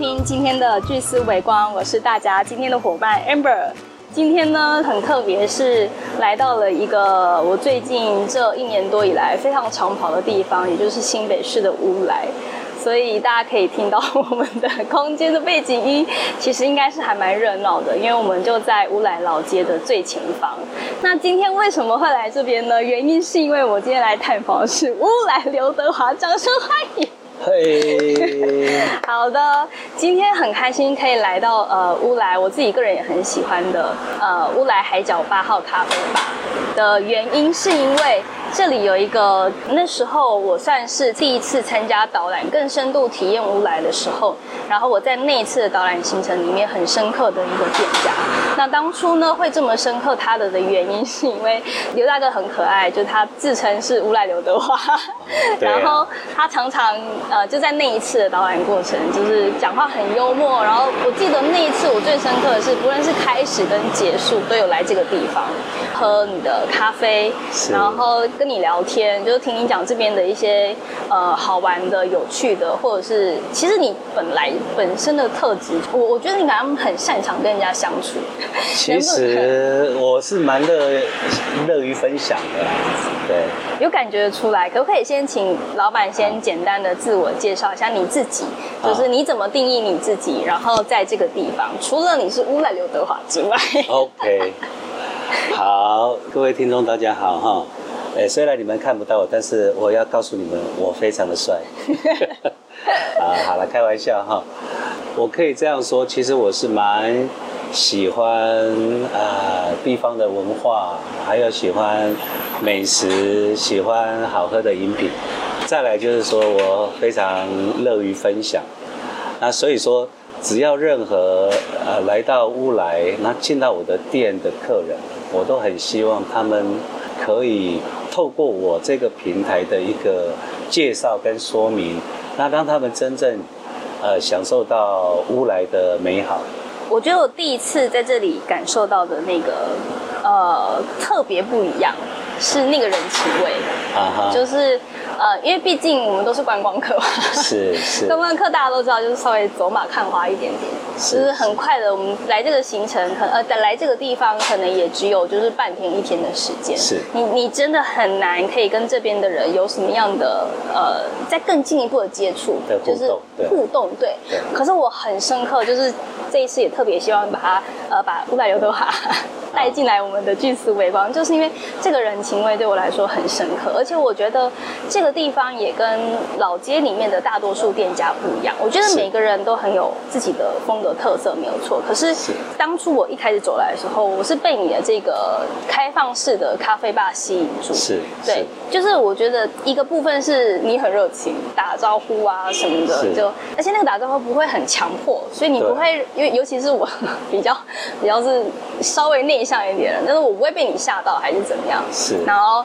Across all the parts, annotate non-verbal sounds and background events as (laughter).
听今天的聚思伟光，我是大家今天的伙伴 Amber。今天呢，很特别，是来到了一个我最近这一年多以来非常常跑的地方，也就是新北市的乌来。所以大家可以听到我们的空间的背景音，其实应该是还蛮热闹的，因为我们就在乌来老街的最前方。那今天为什么会来这边呢？原因是因为我今天来探访的是乌来刘德华，掌声欢迎。嘿，好的，今天很开心可以来到呃乌来，我自己个人也很喜欢的呃乌来海角八号咖啡吧。的原因，是因为这里有一个那时候我算是第一次参加导览，更深度体验乌来的时候，然后我在那一次的导览行程里面很深刻的一个店家。那当初呢会这么深刻他的的原因，是因为刘大哥很可爱，就他自称是乌来刘德华，(laughs) (laughs) 然后他常常呃就在那一次的导览过程，就是讲话很幽默。然后我记得那一次我最深刻的是，不论是开始跟结束，都有来这个地方喝你的咖啡，然后跟你聊天，就是听你讲这边的一些呃好玩的、有趣的，或者是其实你本来本身的特质，我我觉得你好像很擅长跟人家相处。其实我是蛮乐乐于分享的啦，对。有感觉得出来，可不可以先请老板先简单的自我介绍一下你自己，就是你怎么定义你自己，然后在这个地方，除了你是乌来刘德华之外，OK，好，各位听众大家好哈。诶，虽然你们看不到我，但是我要告诉你们，我非常的帅。(laughs) 啊，好了，开玩笑哈。我可以这样说，其实我是蛮喜欢啊、地方的文化，还有喜欢美食，喜欢好喝的饮品。再来就是说我非常乐于分享。那所以说，只要任何呃来到乌来，那进到我的店的客人，我都很希望他们可以透过我这个平台的一个介绍跟说明，那让他们真正呃享受到乌来的美好。我觉得我第一次在这里感受到的那个呃特别不一样，是那个人情味，啊哈，就是呃，因为毕竟我们都是观光客嘛，是是 (laughs) 观光客大家都知道，就是稍微走马看花一点点，是就是很快的。我们来这个行程，可呃，来这个地方可能也只有就是半天一天的时间。是你你真的很难可以跟这边的人有什么样的呃，再更进一步的接触就是互动对对。可是我很深刻，就是这一次也特别希望把他呃把乌来刘德华带进来我们的巨思微光，就是因为这个人情味对我来说很深刻，而且我觉得这个地方也跟老街里面的大多数店家不一样。我觉得每个人都很有自己的风格特色，没有错。可是是当初我一开始走来的时候，我是被你的这个开放式的咖啡吧吸引住。是对是，就是我觉得一个部分是你很热情，打招呼啊什么的，就而且那个打招呼不会很强迫，所以你不会，因为尤其是我 (laughs) 比较比较是稍微内向一点的人，但是我不会被你吓到还是怎么样。是然后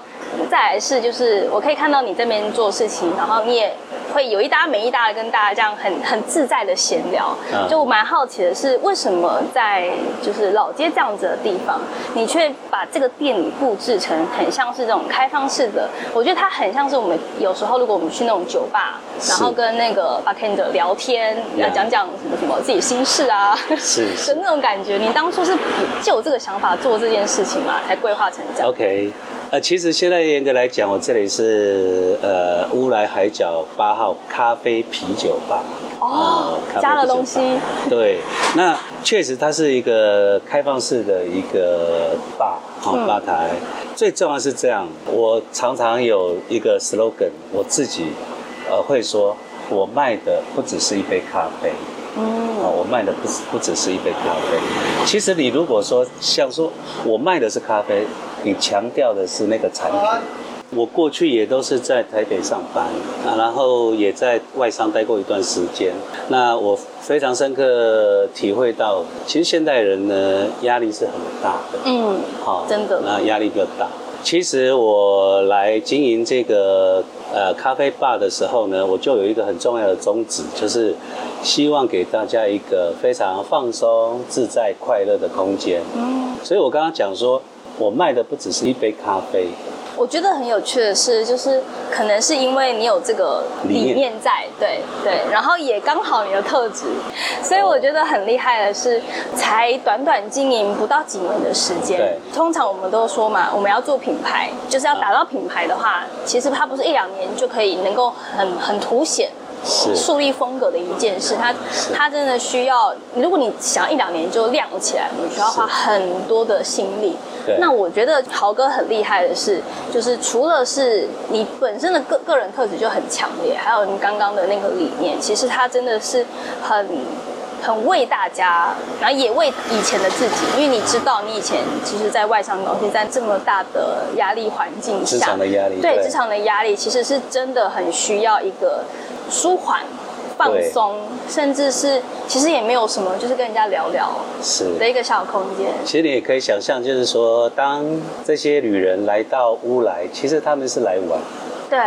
再来是就是我可以看到你这边做事情，然后你也会有一搭没一搭的跟大家这样很很自在的闲聊。嗯就我蛮好奇的是，为什么在就是老街这样子的地方，你却把这个店里布置成很像是这种开放式的？我觉得它很像是我们有时候如果我们去那种酒吧，然后跟那个 bartender 聊天，要讲讲什么什么自己心事啊，是 (laughs) 是的那种感觉。你当初是就有这个想法做这件事情嘛，才规划成这样？OK，呃，其实现在严格来讲，我这里是呃乌来海角八号咖啡啤酒吧。哦咖啡加了东西吧对，那确实它是一个开放式的一个吧，好、嗯吧台。最重要是这样，我常常有一个 slogan，我自己呃会说，我卖的不只是一杯咖啡。嗯啊，我卖的不是不只是一杯咖啡。其实你如果说像说我卖的是咖啡，你强调的是那个产品。我过去也都是在台北上班啊，然后也在外商待过一段时间。那我非常深刻体会到，其实现代人呢压力是很大的。嗯，好真的那压力比较大。其实我来经营这个呃咖啡吧的时候呢，我就有一个很重要的宗旨，就是希望给大家一个非常放松、自在、快乐的空间。嗯，所以我刚刚讲说，我卖的不只是一杯咖啡，我觉得很有趣的是，就是可能是因为你有这个理理念念在，对对，然后也刚好你的特质，所以我觉得很厉害的是，才短短经营不到几年的时间对。通常我们都说嘛，我们要做品牌，就是要打造品牌的话，其实它不是一两年就可以能够很很凸显。是树立风格的一件事，它它真的需要，如果你想一两年就亮起来，你需要花很多的心力。对那我觉得豪哥很厉害的是，就是除了是你本身的个个人特质就很强烈，还有你刚刚的那个理念，其实他真的是很。很为大家，然后也为以前的自己，因为你知道，你以前其实，在外商公司，在这么大的压力环境下，职场的压力对对职场的压力，其实是真的很需要一个舒缓、放松，甚至是其实也没有什么，就是跟人家聊聊是。的一个小空间。其实你也可以想象，就是说，当这些旅人来到乌来，其实他们是来玩，对。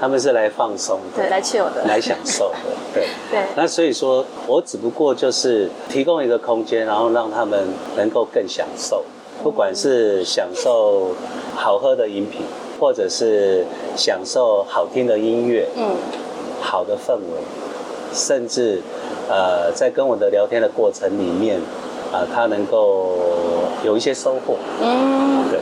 他们是来放松的，对，来 chill 的，来享受的，(laughs) 对。对。那所以说，我只不过就是提供一个空间，然后让他们能够更享受，不管是享受好喝的饮品，或者是享受好听的音乐，嗯，好的氛围，甚至呃，在跟我的聊天的过程里面，啊、他能够有一些收获，嗯。对。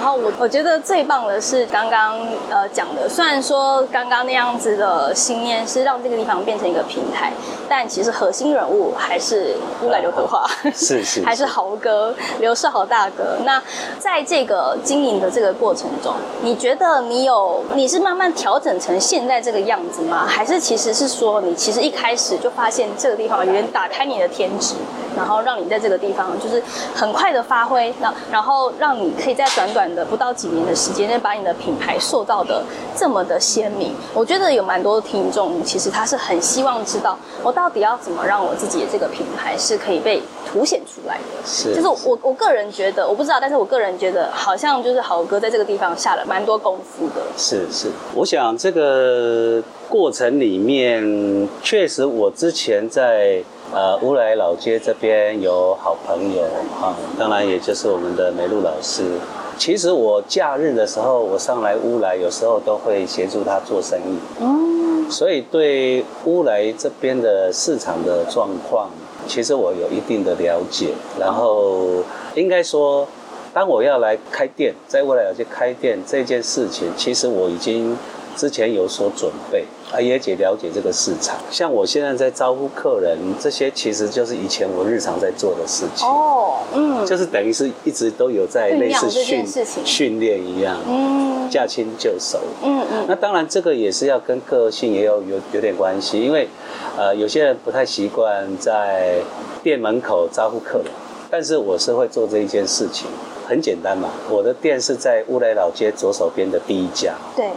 然后我我觉得最棒的是刚刚呃讲的，虽然说刚刚那样子的信念是让这个地方变成一个平台，但其实核心人物还是乌来刘德华，是 (laughs) 是还是豪哥刘世豪大哥。那在这个经营的这个过程中，你觉得你有你是慢慢调整成现在这个样子吗？还是其实是说你其实一开始就发现这个地方有点打开你的天职，然后让你在这个地方就是很快的发挥，那然后让你可以在短短的不到几年的时间内把你的品牌塑造的这么的鲜明。我觉得有蛮多听众其实他是很希望知道我到底要怎么让我自己的这个品牌是可以被凸显出来的。是就是我我个人觉得，我不知道，但是我个人觉得好像就是豪哥在这个地方下了蛮多功夫的。是是，我想这个过程里面，确实我之前在呃乌来老街这边有好朋友啊，当然也就是我们的梅露老师。其实我假日的时候，我上来乌来，有时候都会协助他做生意，嗯，所以对乌来这边的市场的状况，其实我有一定的了解。然后应该说，当我要来开店，在未来老街开店这件事情，其实我已经之前有所准备，啊，也解了解这个市场。像我现在在招呼客人，这些其实就是以前我日常在做的事情，哦，嗯，就是等于是一直都有在类似训训练一样，嗯驾轻就熟。嗯嗯，那当然，这个也是要跟个性也有有有点关系，因为呃，有些人不太习惯在店门口招呼客人，但是我是会做这一件事情，很简单嘛。我的店是在乌来老街左手边的第一家。对，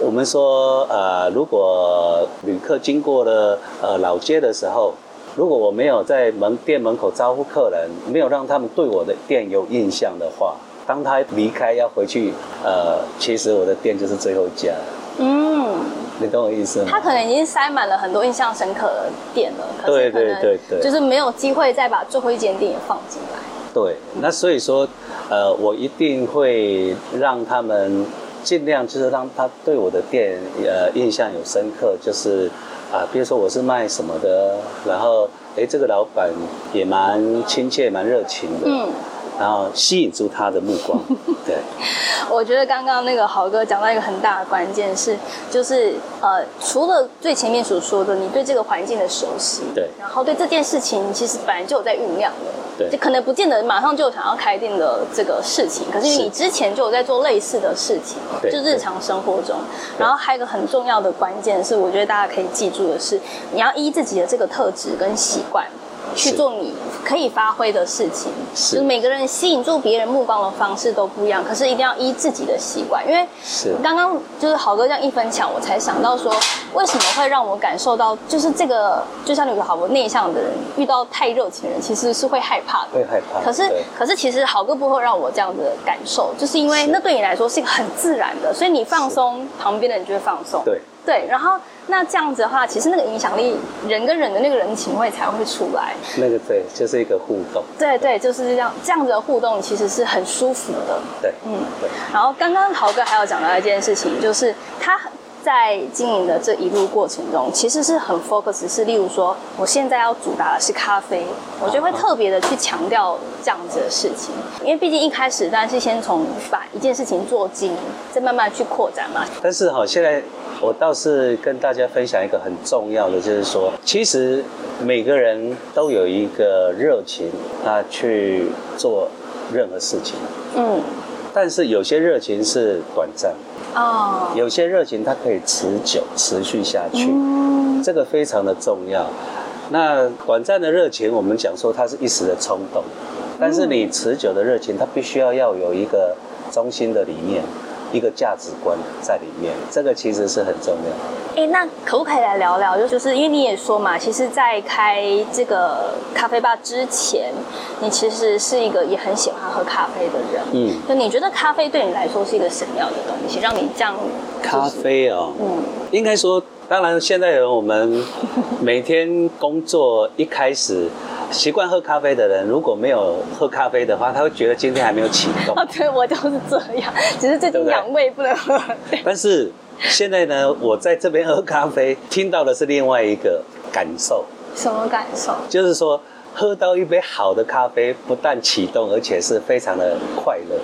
我们说，呃，如果旅客经过了呃老街的时候，如果我没有在门店门口招呼客人，没有让他们对我的店有印象的话，当他离开要回去，呃，其实我的店就是最后一家。嗯，你懂我意思吗？他可能已经塞满了很多印象深刻的店了，对对对对就是没有机会再把最后一间店也放进来。对，那所以说，呃，我一定会让他们尽量就是让他对我的店呃印象有深刻，就是啊、比如说我是卖什么的，然后哎这个老板也蛮亲切、蛮热情的，嗯，然后吸引住他的目光，(laughs) 对，我觉得刚刚那个豪哥讲到一个很大的关键是，就是呃，除了最前面所说的你对这个环境的熟悉，对。然后对这件事情其实本来就有在酝酿的，对。就可能不见得马上就想要开店的这个事情，可是你之前就有在做类似的事情，对就日常生活中，然后还有一个很重要的关键是，我觉得大家可以记住的是，你要依自己的这个特质跟习惯。去做你可以发挥的事情，是就是每个人吸引住别人目光的方式都不一样，可是一定要依自己的习惯。因为是刚刚就是好哥这样一分享，我才想到说，为什么会让我感受到，就是这个，就像你说，好我内向的人遇到太热情的人，其实是会害怕的。会害怕。可是，可是其实好哥不会让我这样的感受，就是因为那对你来说是一个很自然的，所以你放松，旁边的人就会放松。对对，然后那这样子的话，其实那个影响力，人跟人的那个人情味才会出来。那个对，就是一个互动。对对，就是这样，这样子的互动其实是很舒服的。对，嗯，对。然后刚刚豪哥还有讲到一件事情，就是他。在经营的这一路过程中，其实是很 focus，是例如说，我现在要主打的是咖啡，我就会特别的去强调这样子的事情，因为毕竟一开始当然是先从把一件事情做精，再慢慢去扩展嘛。但是哈，现在我倒是跟大家分享一个很重要的，就是说，其实每个人都有一个热情啊，去做任何事情。嗯。但是有些热情是短暂。哦，有些热情它可以持久持续下去，这个非常的重要。那短暂的热情，我们讲说它是一时的冲动，但是你持久的热情，它必须要要有一个中心的理念。一个价值观在里面，这个其实是很重要。哎，那可不可以来聊聊？就就是因为你也说嘛，其实，在开这个咖啡吧之前，你其实是一个也很喜欢喝咖啡的人。嗯，就你觉得咖啡对你来说是一个什么样的东西，让你这样？咖啡哦，嗯，应该说，当然，现在人我们每天工作一开始。习惯喝咖啡的人，如果没有喝咖啡的话，他会觉得今天还没有启动。(laughs) 哦，对我就是这样，只是最近养胃不能喝。但是现在呢，我在这边喝咖啡，听到的是另外一个感受。什么感受？就是说，喝到一杯好的咖啡，不但启动，而且是非常的快乐。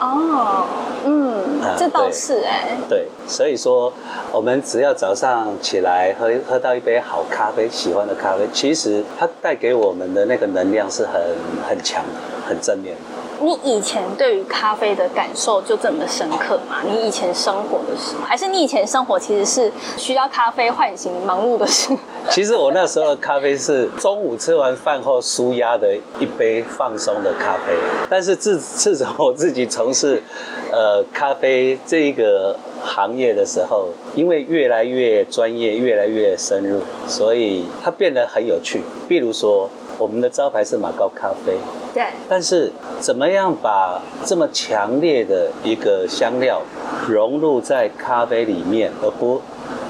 哦，嗯，这倒是哎。对，所以说，我们只要早上起来喝喝到一杯好咖啡，喜欢的咖啡，其实它带给我们的那个能量是很很强的，很正面。你以前对于咖啡的感受就这么深刻吗？你以前生活的时候，还是你以前生活其实是需要咖啡唤醒忙碌的事？其实我那时候的咖啡是中午吃完饭后舒压的一杯放松的咖啡。但是自自从我自己从事呃咖啡这一个行业的时候，因为越来越专业，越来越深入，所以它变得很有趣。比如说。我们的招牌是马高咖啡，对。但是怎么样把这么强烈的一个香料融入在咖啡里面，而不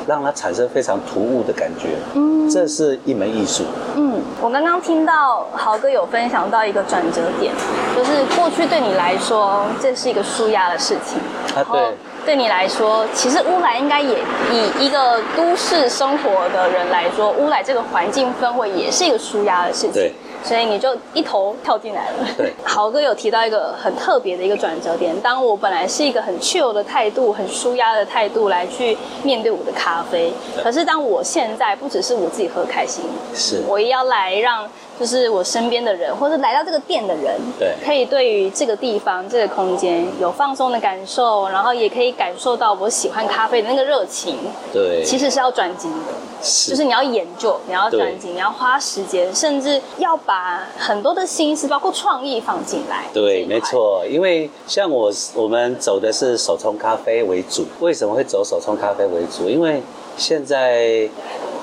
让它产生非常突兀的感觉？嗯，这是一门艺术。嗯，我刚刚听到豪哥有分享到一个转折点，就是过去对你来说这是一个舒压的事情。啊，对。对你来说，其实乌来应该也以一个都市生活的人来说，乌来这个环境氛围也是一个舒压的事情。对，所以你就一头跳进来了。对，(laughs) 豪哥有提到一个很特别的一个转折点，当我本来是一个很 chill 的态度、很舒压的态度来去面对我的咖啡，可是当我现在不只是我自己喝开心，是我也要来让。就是我身边的人，或者来到这个店的人，对，可以对于这个地方、这个空间有放松的感受，然后也可以感受到我喜欢咖啡的那个热情。对，其实是要专精的，是，就是你要研究，你要专精，你要花时间，甚至要把很多的心思，包括创意放进来。对，没错，因为像我，我们走的是手冲咖啡为主。为什么会走手冲咖啡为主？因为现在。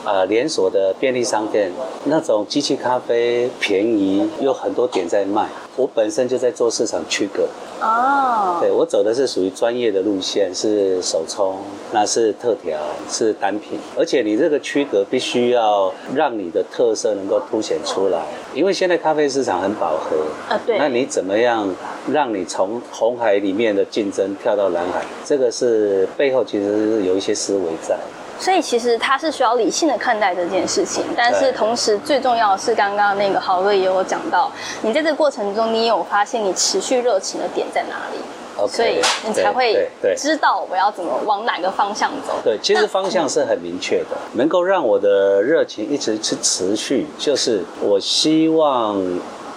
呃，连锁的便利商店那种机器咖啡便宜，有很多点在卖。我本身就在做市场区隔。哦。对我走的是属于专业的路线，是手冲，那是特调，是单品。而且你这个区隔必须要让你的特色能够凸显出来，因为现在咖啡市场很饱和。啊，对。那你怎么样让你从红海里面的竞争跳到蓝海？这个是背后其实是有一些思维在。所以其实他是需要理性的看待这件事情，但是同时最重要的是，刚刚那个豪哥也有讲到，你在这个过程中，你有发现你持续热情的点在哪里，所以你才会知道我要怎么往哪个方向走。对，其实方向是很明确的，能够让我的热情一直去持续，就是我希望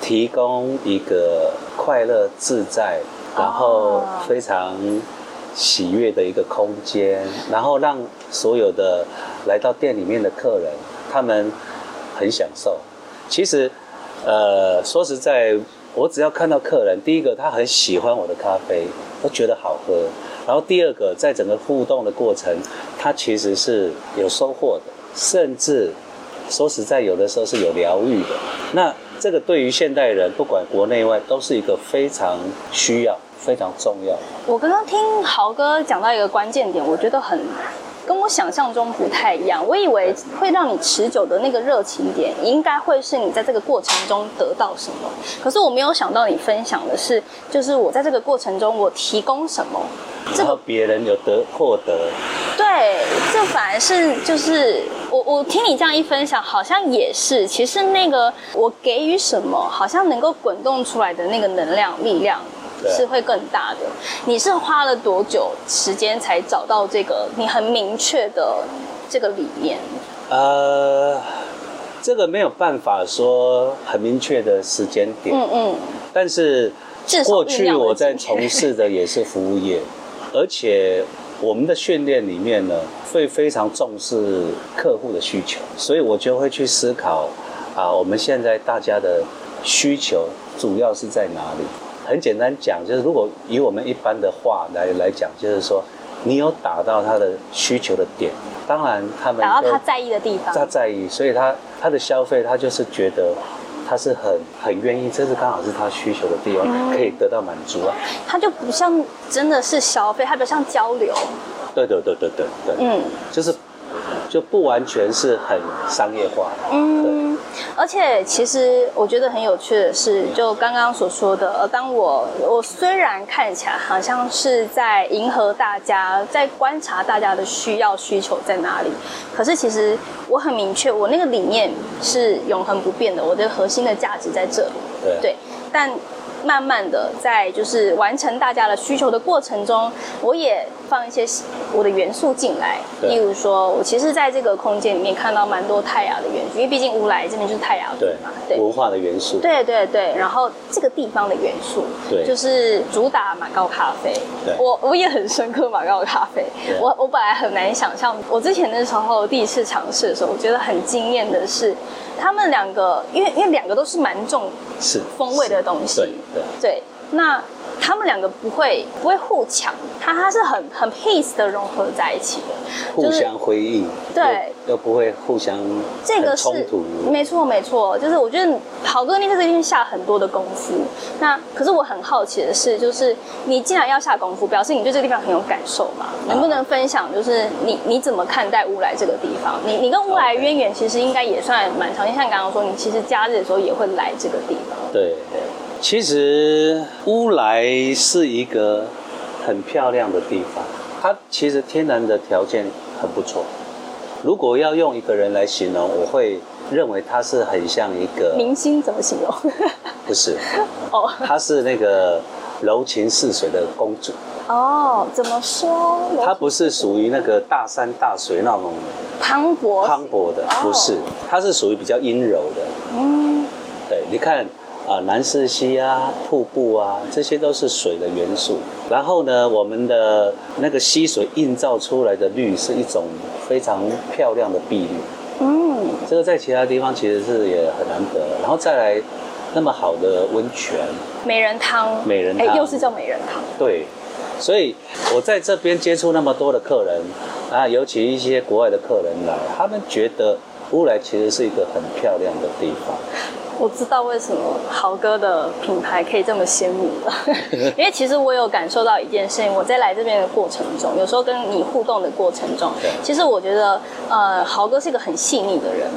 提供一个快乐自在，然后非常。喜悦的一个空间，然后让所有的来到店里面的客人，他们很享受。其实，呃，说实在，我只要看到客人，第一个他很喜欢我的咖啡，都觉得好喝。然后第二个，在整个互动的过程，他其实是有收获的，甚至说实在，有的时候是有疗愈的。那这个对于现代人，不管国内外，都是一个非常需要。非常重要。我刚刚听豪哥讲到一个关键点，我觉得很跟我想象中不太一样。我以为会让你持久的那个热情点，应该会是你在这个过程中得到什么。可是我没有想到你分享的是，就是我在这个过程中我提供什么。然后别人有得获得，对，这反而是就是我我听你这样一分享，好像也是，其实那个我给予什么，好像能够滚动出来的那个能量力量是会更大的。你是花了多久时间才找到这个你很明确的这个理念？呃，这个没有办法说很明确的时间点，嗯嗯，但是过去我在从事的也是服务业。而且我们的训练里面呢，会非常重视客户的需求，所以我就会去思考，啊，我们现在大家的需求主要是在哪里？很简单讲，就是如果以我们一般的话来来讲，就是说，你有打到他的需求的点，当然他们打到他在意的地方，他在意，所以他他的消费，他就是觉得。他是很很愿意，这是刚好是他需求的地方，可以得到满足啊。他就不像真的是消费，他比较像交流。对对对对对对，嗯，就是。就不完全是很商业化，嗯，而且其实我觉得很有趣的是，就刚刚所说的，呃，当我我虽然看起来好像是在迎合大家，在观察大家的需要需求在哪里，可是其实我很明确，我那个理念是永恒不变的，我的核心的价值在这里，对，但。慢慢的，在就是完成大家的需求的过程中，我也放一些我的元素进来。例如说，我其实在这个空间里面看到蛮多泰雅的元素，因为毕竟乌来这边就是泰雅对嘛，对文化的元素。对对对，然后这个地方的元素，对，就是主打马高咖啡。对，我我也很深刻马高咖啡。我我本来很难想象，我之前的时候第一次尝试的时候，我觉得很惊艳的是。他们两个，因为因为两个都是蛮重是风味的东西，对对，那。他们两个不会不会互抢，它它是很很 peace 的融合在一起的，互相回应，对，又不会互相这个冲突，没错没错，就是我觉得好哥你在这边下很多的功夫，那可是我很好奇的是，就是你既然要下功夫，表示你对这个地方很有感受嘛？能不能分享，就是你你怎么看待乌来这个地方？你你跟乌来渊源其实应该也算蛮长，像刚刚说，你其实假日的时候也会来这个地方，对对。其实乌来是一个很漂亮的地方，它其实天然的条件很不错。如果要用一个人来形容，我会认为它是很像一个明星，怎么形容？不是 (laughs) 哦，她是那个柔情似水的公主。哦，怎么说？她不是属于那个大山大水那种磅礴磅礴的，不是，她是属于比较阴柔的。嗯，对，你看。啊，南势溪啊，瀑布啊，这些都是水的元素。然后呢，我们的那个溪水映照出来的绿是一种非常漂亮的碧绿。嗯，这个在其他地方其实是也很难得。然后再来，那么好的温泉，美人汤，美人汤，又是叫美人汤。对，所以我在这边接触那么多的客人啊，尤其一些国外的客人来，他们觉得乌来其实是一个很漂亮的地方。我知道为什么豪哥的品牌可以这么鲜明了，(laughs) 因为其实我有感受到一件事情，我在来这边的过程中，有时候跟你互动的过程中，其实我觉得，呃，豪哥是一个很细腻的人，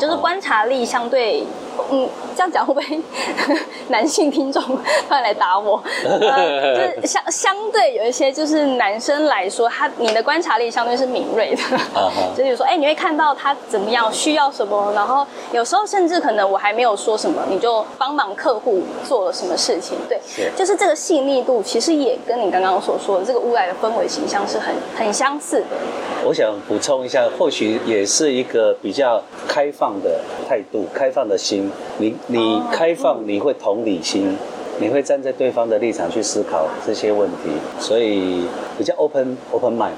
就是观察力相对。嗯，这样讲会不会 (laughs) 男性听众突然来打我？就是 (laughs) 相相对有一些就是男生来说，他你的观察力相对是敏锐的，(laughs) 就是说，哎，你会看到他怎么样，需要什么，然后有时候甚至可能我还没有说什么，你就帮忙客户做了什么事情，对，就是这个细腻度，其实也跟你刚刚所说的这个乌来的氛围形象是很很相似的。我想补充一下，或许也是一个比较开放的态度，开放的心。你你开放，你会同理心，你会站在对方的立场去思考这些问题，所以比较 open open mind。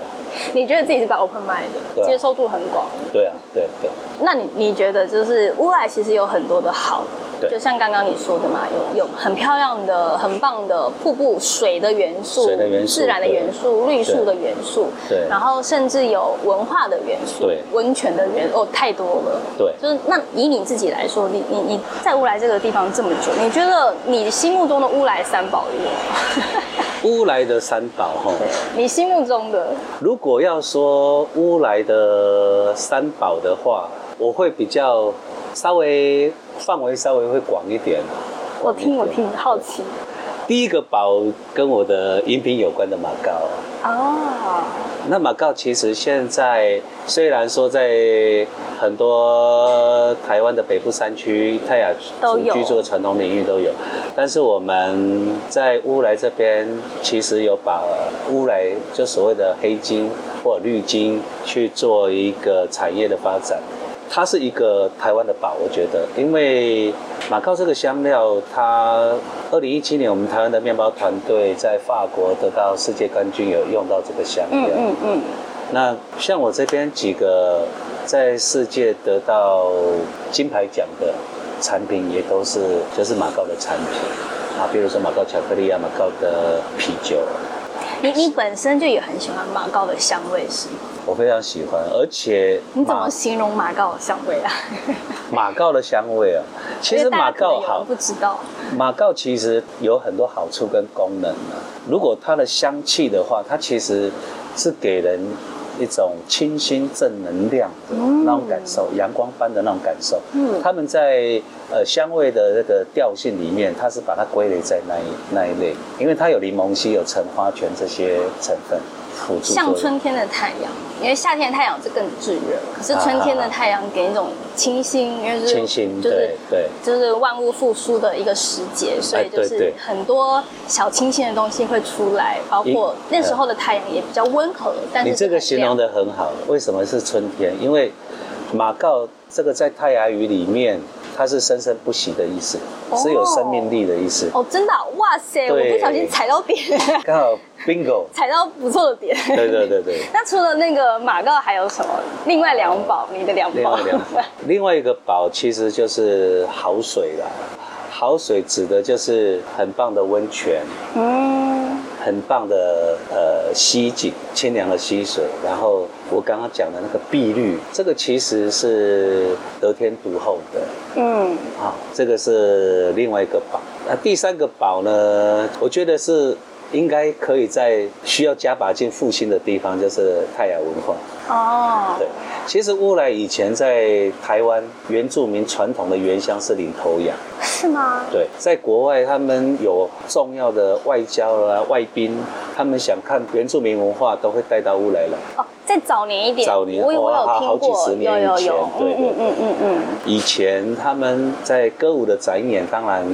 你觉得自己是把 open mind 的，接受度很广。对啊，对对。那你你觉得就是乌来其实有很多的好。就像刚刚你说的嘛，有有很漂亮的、很棒的瀑布、水的元素、水的元素、自然的元素、绿树的元素，对，然后甚至有文化的元素，对，温泉的元哦，太多了，对，就是那以你自己来说，你你你在乌来这个地方这么久，你觉得你心目中的乌来三宝有？乌来的三宝哈，你心目中的如果要说乌来的三宝的话，我会比较稍微范围稍微会广一点。我听我听，好奇。第一个宝跟我的饮品有关的马膏。哦，那马告其实现在虽然说在很多台湾的北部山区泰雅族居住的传统领域都有，但是我们在乌来这边其实有把乌来就所谓的黑金或绿金去做一个产业的发展。它是一个台湾的宝，我觉得，因为马告这个香料，它二零一七年我们台湾的面包团队在法国得到世界冠军，有用到这个香嗯料。嗯嗯，那像我这边几个在世界得到金牌奖的产品，也都是就是马告的产品。啊，比如说马告巧克力啊，马告的啤酒，你你本身就也很喜欢马告的香味是吗？我非常喜欢，而且你怎马么形容 (laughs) 马告的香味啊？马告的香味啊？其实马告好不，知道，马告其实有很多好处跟功能啊。如果它的香气的话，它其实是给人一种清新正能量的那种感受，阳光般的那种感受。嗯他们在呃香味的那个调性里面，它是把它归类在那一那一类，因为它有柠檬烯、有橙花醛这些成分。像春天的太阳，因为夏天的太阳是更炙热，可是春天的太阳给一种清新，因为是清新，就是对对。就是万物复苏的一个时节，所以就是很多小清新的东西会出来，包括那时候的太阳也比较温和，但是你这个形容亮的很好，为什么是春天？因为马告这个在泰雅语里面，它是生生不息的意思，哦是有生命力的意思。哦，真的啊、哇塞，我不小心踩到点，(laughs) 刚好 bingo，踩到不错的点。对对对对。(laughs) 那除了那个马告还有什么？另外两宝，你的两宝另外。两 (laughs) 另外一个宝其实就是好水啦，好水指的就是很棒的温泉，嗯，很棒的呃溪景，清凉的溪水。然后我刚刚讲的那个碧绿，这个其实是得天独厚的。嗯，啊，这个是另外一个宝。那第三个宝呢？我觉得是应该可以在需要加把劲复兴的地方，就是泰雅文化。哦，对，其实乌来以前在台湾原住民传统的原乡是领头羊。是吗？对，在国外他们有重要的外交啦、外宾，他们想看原住民文化，都会带到乌来来。哦，再早年一点，早年我我有哇好听过，几十年以前有有有，对对嗯嗯嗯嗯嗯，以前他们在歌舞的展演，当然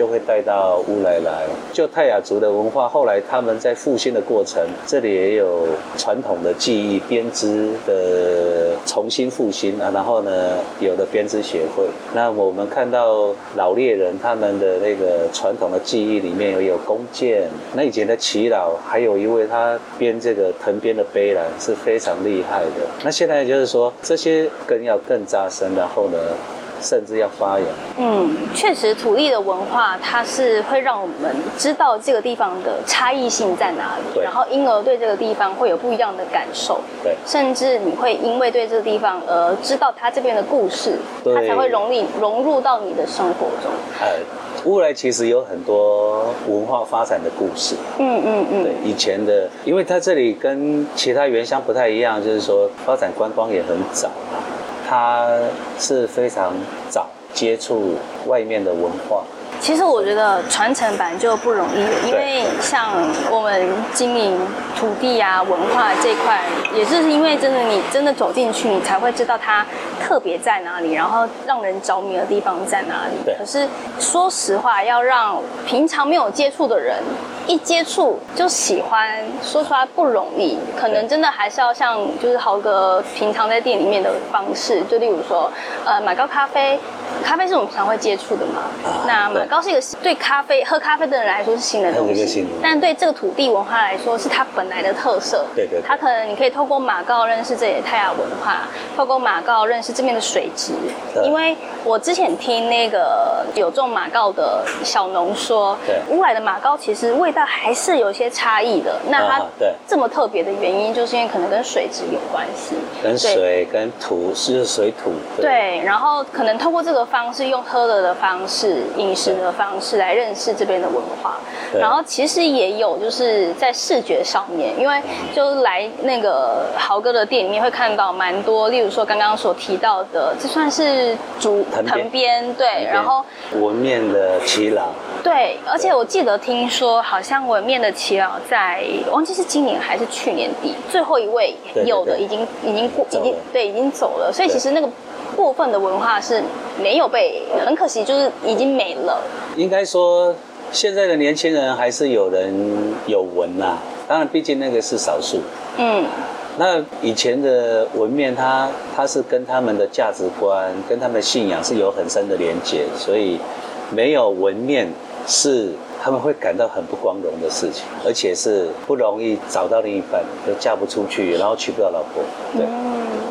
就会带到乌来来。就泰雅族的文化，后来他们在复兴的过程，这里也有传统的技艺编织的重新复兴啊。然后呢，有的编织协会。那我们看到老猎人他们的那个传统的技艺里面有有弓箭。那以前的耆老还有一位他编这个藤编的背篮是非常厉害的。那现在就是说这些根要更扎深，然后呢，甚至要发扬。嗯，确实，土地的文化它是会让我们知道这个地方的差异性在哪里，然后因而对这个地方会有不一样的感受，对甚至你会因为对这个地方而知道它这边的故事，它才会容易融入到你的生活中。呃，乌来其实有很多文化发展的故事。嗯嗯嗯对，以前的，因为它这里跟其他原乡不太一样，就是说发展观光也很早，他是非常早接触外面的文化。其实我觉得传承本来就不容易，因为像我们经营土地啊、文化这一块，也就是因为真的你真的走进去，你才会知道它特别在哪里，然后让人着迷的地方在哪里对。可是说实话，要让平常没有接触的人一接触就喜欢，说出来不容易。可能真的还是要像就是豪哥平常在店里面的方式，就例如说，呃，买高咖啡。咖啡是我们常会接触的嘛，啊那马对高是一个对咖啡喝咖啡的人来说是新的东西但对这个土地文化来说是它本来的特色。对对对它可能你可以透过马告认识这里的泰雅文化，透过马告认识这边的水质。因为我之前听那个有种马告的小农说对，乌来的马告其实味道还是有些差异的。那它啊对这么特别的原因，就是因为可能跟水质有关系。跟水跟土是水土。对，然后可能透过这个个方式，用喝了的方式、饮食的方式来认识这边的文化。然后其实也有就是在视觉上面，因为就是来那个豪哥的店里面会看到蛮多，例如说刚刚所提到的，这算是竹藤编，对，然后纹面的耆老，对，而且我记得听说，好像纹面的耆老在我忘记是今年还是去年底，最后一位有的对。已经已经过已经对已经走了，所以其实那个部分的文化是没有被，很可惜就是已经没了。应该说现在的年轻人还是有人有纹啦、当然毕竟那个是少数。嗯，那以前的纹面它，它是跟他们的价值观、跟他们的信仰是有很深的连结，所以没有纹面是他们会感到很不光荣的事情，而且是不容易找到另一半，就嫁不出去，然后娶不到老婆。对，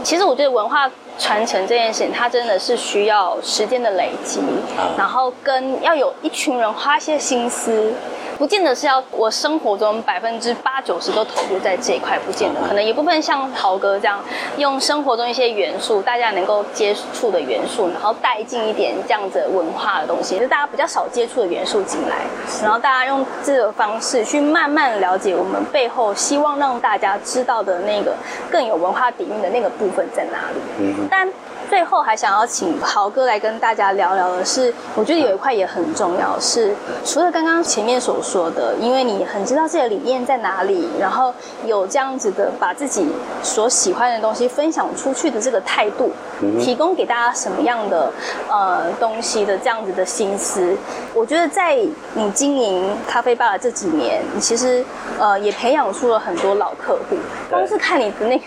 其实我觉得文化传承这件事情，它真的是需要时间的累积，啊然后跟要有一群人花些心思。不见得是要我生活中百分之八九十都投入在这一块，不见得，啊可能一部分像豪哥这样，用生活中一些元素，大家能够接触的元素，然后带进一点这样子文化的东西，就是大家比较少接触的元素进来，然后大家用这个方式去慢慢了解我们背后希望让大家知道的那个更有文化底蕴的那个部分在哪里。嗯哼，但最后还想要请豪哥来跟大家聊聊的是，我觉得有一块也很重要，是除了刚刚前面所说的，因为你很知道自己的理念在哪里，然后有这样子的把自己所喜欢的东西分享出去的这个态度，嗯提供给大家什么样的呃东西的这样子的心思，我觉得在你经营咖啡吧的这几年，你其实呃也培养出了很多老客户，光是看你的那个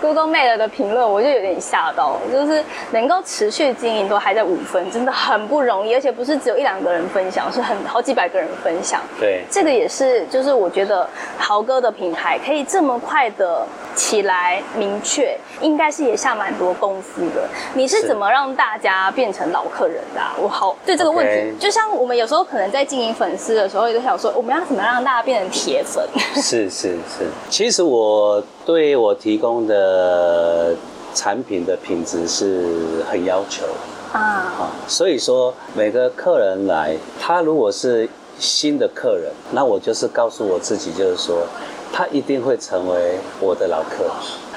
Google Mail 的评论，我就有点吓到，就是能够持续经营都还在五分，真的很不容易，而且不是只有一两个人分享，是很好几百个人分享。对，这个也是，就是我觉得豪哥的品牌可以这么快的起来，明确，应该是也下蛮多功夫的。你是是怎么让大家变成老客人的、啊？我好对这个问题就像我们有时候可能在经营粉丝的时候，也都想说，我们要怎么让大家变成铁粉？是是是。其实我对我提供的产品的品质是很要求。啊，啊，所以说每个客人来，他如果是新的客人，那我就是告诉我自己，就是说，他一定会成为我的老客。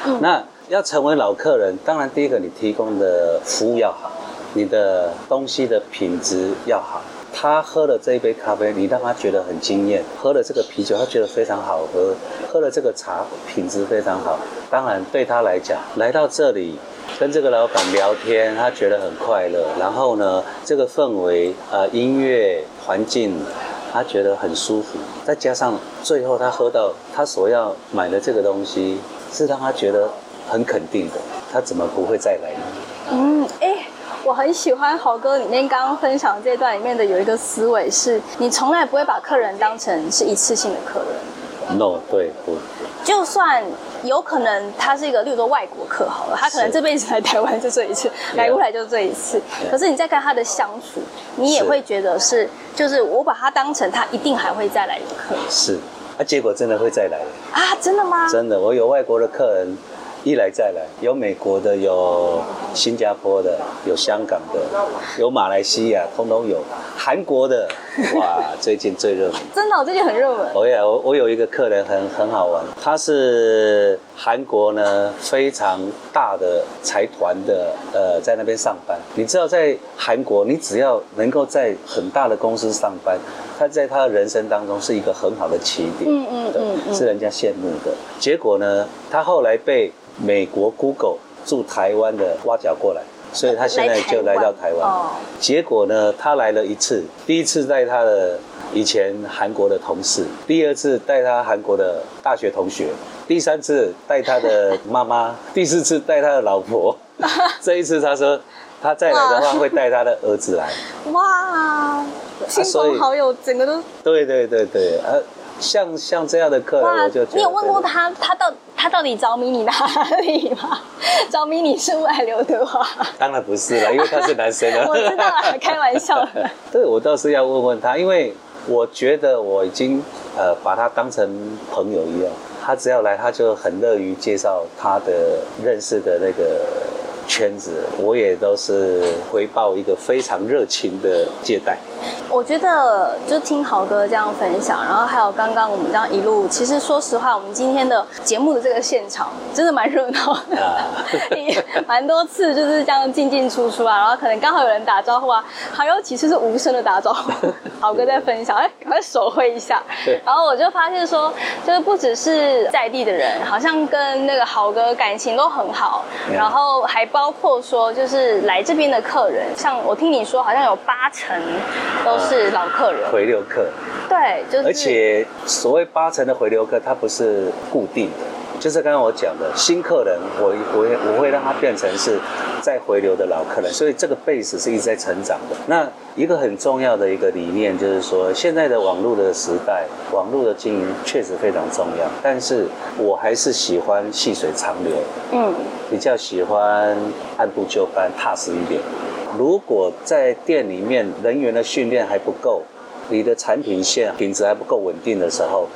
嗯那要成为老客人，当然第一个你提供的服务要好，你的东西的品质要好。他喝了这一杯咖啡，你让他觉得很惊艳；喝了这个啤酒，他觉得非常好喝；喝了这个茶，品质非常好。当然对他来讲，来到这里跟这个老板聊天，他觉得很快乐。然后呢，这个氛围、呃，音乐环境，他觉得很舒服。再加上最后他喝到他所要买的这个东西，是让他觉得很肯定的，他怎么不会再来呢？嗯，哎、我很喜欢豪哥里面刚刚分享这段里面的有一个思维是，你从来不会把客人当成是一次性的客人。No，对不？就算有可能他是一个，例如说外国客好了，他可能是这辈子来台湾就这一次，(laughs) 来过来就这一次。可是你再看他的相处，你也是会觉得是，就是我把他当成他一定还会再来的客人是，啊，结果真的会再来。啊，真的吗？真的，我有外国的客人，一来再来，有美国的，有新加坡的，有香港的，有马来西亚，通通有，韩国的，(laughs) 哇，最近最热门。真的，我最近很热门。我也我我有一个客人很很好玩，他是韩国呢非常大的财团的呃在那边上班。你知道在韩国，你只要能够在很大的公司上班，他在他的人生当中是一个很好的起点，嗯嗯嗯嗯是人家羡慕的。结果呢，他后来被美国 Google 驻台湾的挖角过来。所以他现在就来到台湾，哦结果呢，他来了一次，第一次带他的以前韩国的同事，第二次带他韩国的大学同学，第三次带他的妈妈，(laughs) 第四次带他的老婆。(laughs) 这一次他说，他再来的话会带他的儿子来。哇，亲所以朋好友整个都对对对对，呃，像像这样的客人，我就觉得你有问过他，他到他到底着迷你哪里吗？着迷你是不爱刘德华？当然不是了，因为他是男生啊。我知道啦，开玩笑的。(laughs) 对，我倒是要问问他，因为我觉得我已经呃把他当成朋友一样，他只要来，他就很乐于介绍他的认识的那个圈子，我也都是回报一个非常热情的接待。我觉得就听豪哥这样分享，然后还有刚刚我们这样一路，其实说实话，我们今天的节目的这个现场真的蛮热闹的，(laughs) 蛮多次就是这样进进出出啊，然后可能刚好有人打招呼啊，还有其实是无声的打招呼。(laughs) 豪哥在分享，哎，赶快手挥一下。(laughs) 然后我就发现说，就是不只是在地的人，好像跟那个豪哥感情都很好，然后还包括说，就是来这边的客人，像我听你说，好像有八成都是老客人，回流客。对，就是。而且所谓八成的回流客，它不是固定的。就是刚刚我讲的新客人，我我我会让他变成是再回流的老客人，所以这个 base 是一直在成长的。那一个很重要的一个理念就是说，现在的网络的时代，网络的经营确实非常重要，但是我还是喜欢细水长流，嗯，比较喜欢按部就班、踏实一点。如果在店里面人员的训练还不够，你的产品线品质还不够稳定的时候。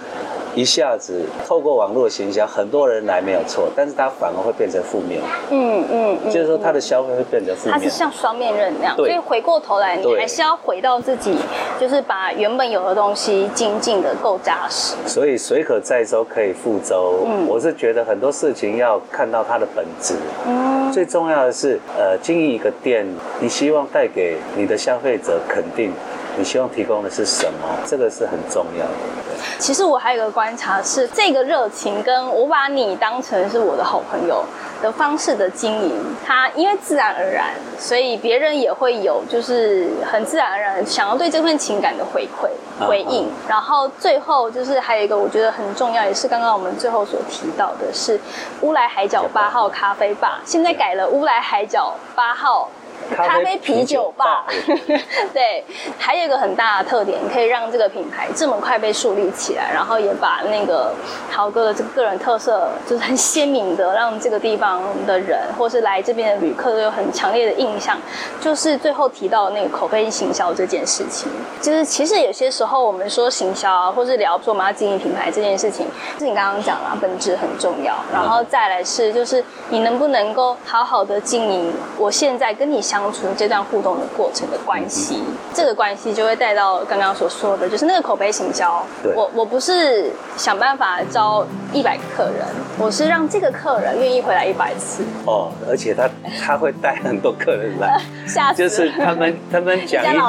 一下子透过网络行销，很多人来没有错，但是它反而会变成负面。嗯嗯，就是说它的消费会变成负面。它是像双面刃那样，所以回过头来，你还是要回到自己，就是把原本有的东西精进的够扎实。所以水可载舟，可以覆舟。嗯，我是觉得很多事情要看到它的本质。嗯，最重要的是，呃，经营一个店，你希望带给你的消费者肯定。你希望提供的是什么？这个是很重要的。其实我还有一个观察是，这个热情跟我把你当成是我的好朋友的方式的经营，它因为自然而然，所以别人也会有就是很自然而然想要对这份情感的回馈回应。然后最后就是还有一个我觉得很重要，也是刚刚我们最后所提到的是乌来海角八号咖啡吧，现在改了乌来海角八号。咖啡啤酒吧，(laughs) 对，还有一个很大的特点，可以让这个品牌这么快被树立起来，然后也把那个豪哥的这个个人特色，就是很鲜明的，让这个地方的人或是来这边的旅客都有很强烈的印象。就是最后提到那个口碑行销这件事情，就是其实有些时候我们说行销啊，或是聊说我们要经营品牌这件事情，是你刚刚讲了，本质很重要，然后再来是就是你能不能够好好的经营，我现在跟你相。当初这段互动的过程的关系，这个关系就会带到刚刚所说的，就是那个口碑行销。我我不是想办法招一百个客人，我是让这个客人愿意回来一百次。哦，而且他他会带很多客人来，下次就是他们 (laughs) 他们讲一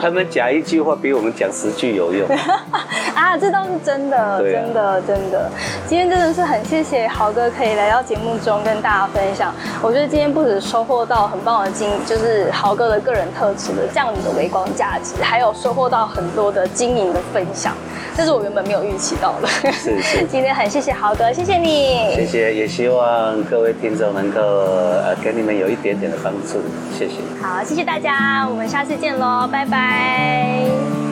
他们讲一句话比我们讲十句有用。(laughs) 啊，这倒是真的，真的真的。今天真的是很谢谢豪哥可以来到节目中跟大家分享。我觉得今天不止收获到很棒的经。就是豪哥的个人特质的这样子的微光价值，还有收获到很多的经营的分享，这是我原本没有预期到的。是是，(laughs) 今天很谢谢豪哥，谢谢你，谢谢，也希望各位听众能够呃给你们有一点点的帮助，谢谢。好，谢谢大家，我们下次见喽，拜拜。